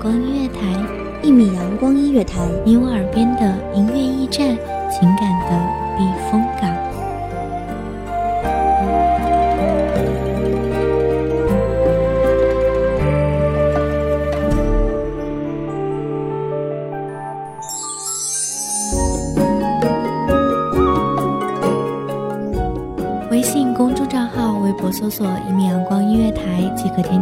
光音乐台，一米阳光音乐台，你我耳边的音乐驿站，情感的避风港。微信公众账号、微博搜索“一米阳光音乐台”即可添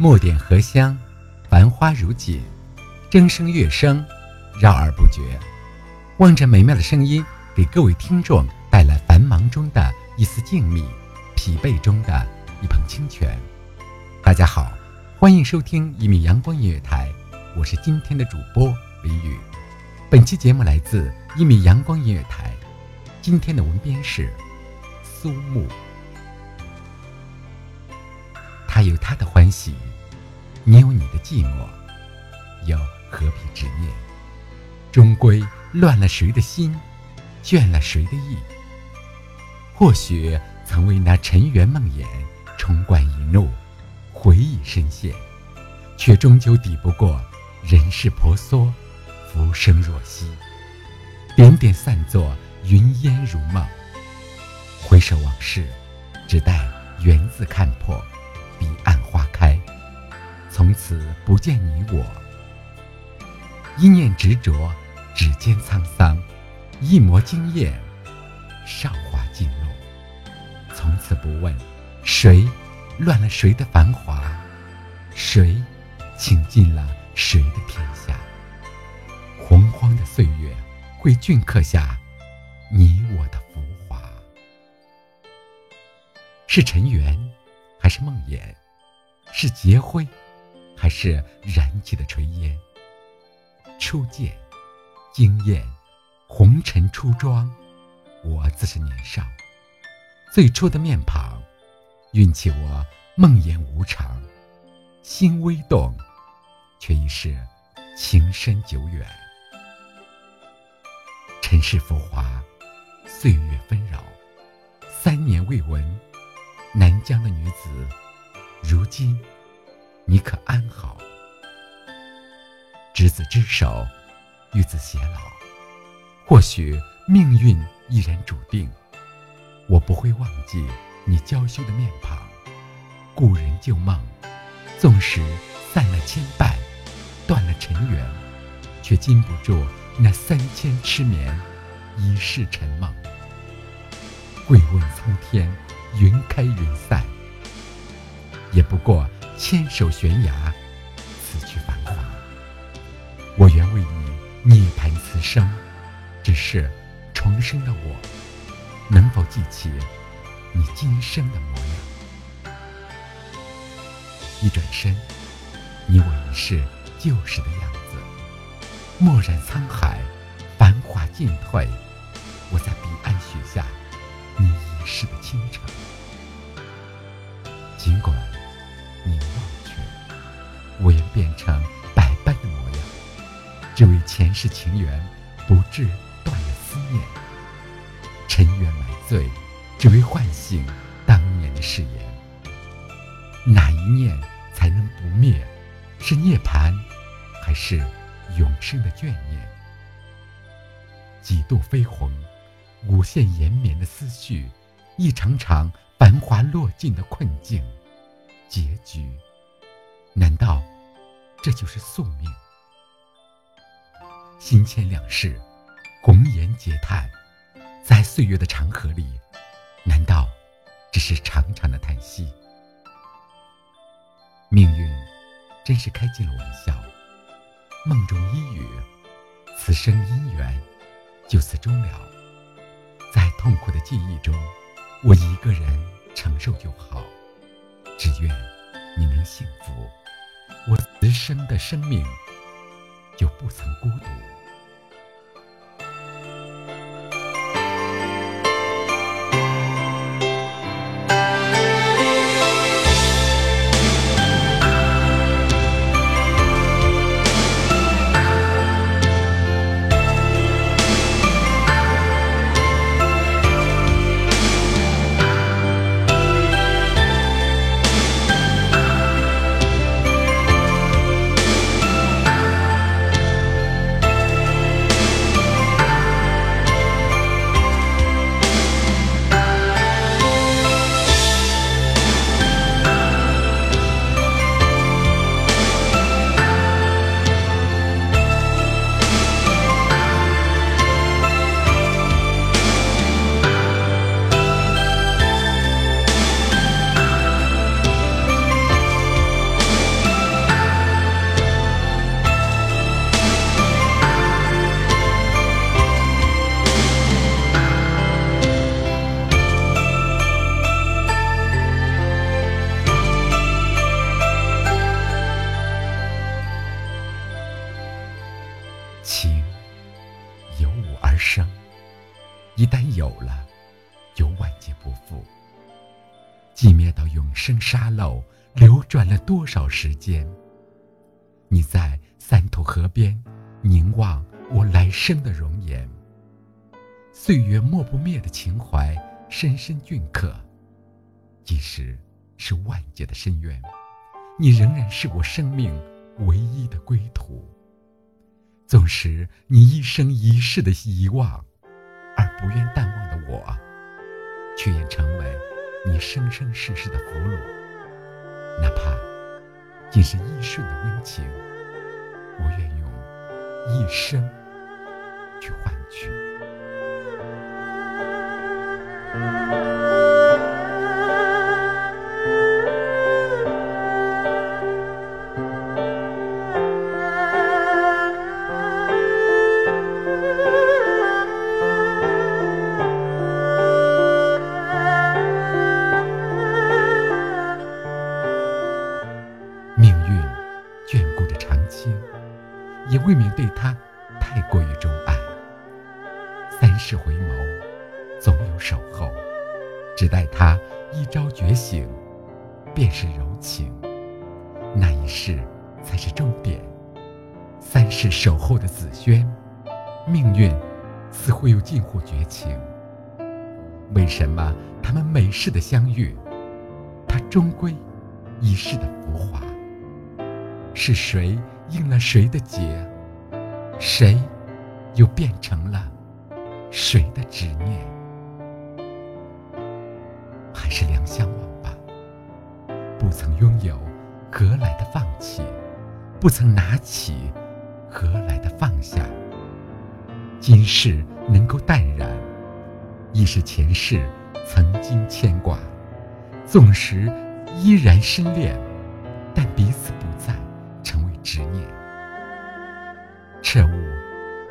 墨点荷香，繁花如锦，筝声乐声，绕耳不绝。望着美妙的声音，给各位听众带来繁忙中的一丝静谧，疲惫中的一捧清泉。大家好，欢迎收听一米阳光音乐台，我是今天的主播林雨。本期节目来自一米阳光音乐台，今天的文编是苏木。他的欢喜，你有你的寂寞，又何必执念？终归乱了谁的心，倦了谁的意？或许曾为那尘缘梦魇冲冠一怒，回忆深陷，却终究抵不过人世婆娑，浮生若息，点点散作云烟如梦。回首往事，只待缘字看破。从此不见你我。一念执着，指尖沧桑；一抹惊艳，韶华尽落。从此不问谁乱了谁的繁华，谁倾尽了谁的天下。洪荒的岁月会镌刻下你我的浮华。是尘缘。还是梦魇，是劫灰，还是燃起的炊烟？初见，惊艳，红尘初妆，我自是年少，最初的面庞，运气我梦魇无常，心微动，却已是情深久远。尘世浮华，岁月纷扰，三年未闻。南疆的女子，如今你可安好？执子之手，与子偕老。或许命运已然注定，我不会忘记你娇羞的面庞。故人旧梦，纵使散了牵绊，断了尘缘，却禁不住那三千痴眠，一世沉梦。贵问苍天。云开云散，也不过牵手悬崖，此去繁华。我愿为你涅槃此生，只是重生的我，能否记起你今生的模样？一转身，你我已是旧时的样子。蓦然沧海，繁华尽退，我在彼岸许下你一世的倾城。尽管凝望去，我也变成百般的模样。只为前世情缘，不至断了思念。尘缘埋醉，只为唤醒当年的誓言。哪一念才能不灭？是涅槃，还是永生的眷念？几度飞鸿，无限延绵的思绪，一场场繁华落尽的困境。结局，难道这就是宿命？心牵两世，红颜嗟叹，在岁月的长河里，难道只是长长的叹息？命运真是开尽了玩笑。梦中一语，此生姻缘就此终了。在痛苦的记忆中，我一个人承受就好。只愿你能幸福，我此生的生命就不曾孤独。一旦有了，就万劫不复。寂灭到永生沙漏，流转了多少时间？你在三途河边凝望我来生的容颜，岁月磨不灭的情怀，深深镌刻。即使是万劫的深渊，你仍然是我生命唯一的归途。纵使你一生一世的遗忘，而不愿淡忘的我，却愿成为你生生世世的俘虏。哪怕仅是一瞬的温情，我愿用一生去换取。对他太过于钟爱。三世回眸，总有守候，只待他一朝觉醒，便是柔情。那一世才是终点。三世守候的紫萱，命运似乎又近乎绝情。为什么他们每世的相遇，他终归一世的浮华？是谁？应了谁的劫，谁又变成了谁的执念？还是两相忘吧。不曾拥有，何来的放弃？不曾拿起，何来的放下？今世能够淡然，亦是前世曾经牵挂。纵使依然深恋，但彼此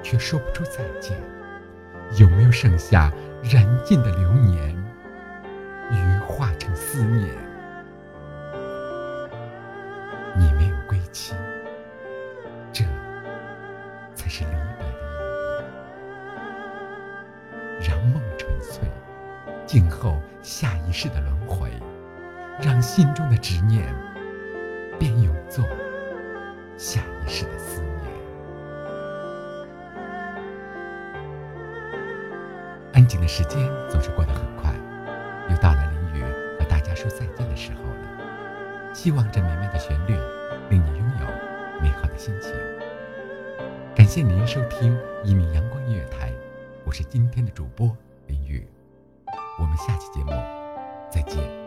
却说不出再见。有没有剩下燃尽的流年，余化成思念？你没有归期，这才是离别的意义。让梦纯粹，静候下一世的轮回。让心中的执念变永作。下一世的思念。静的时间总是过得很快，又到了林雨和大家说再见的时候了。希望这美妙的旋律令你拥有美好的心情。感谢您收听一米阳光音乐台，我是今天的主播林雨，我们下期节目再见。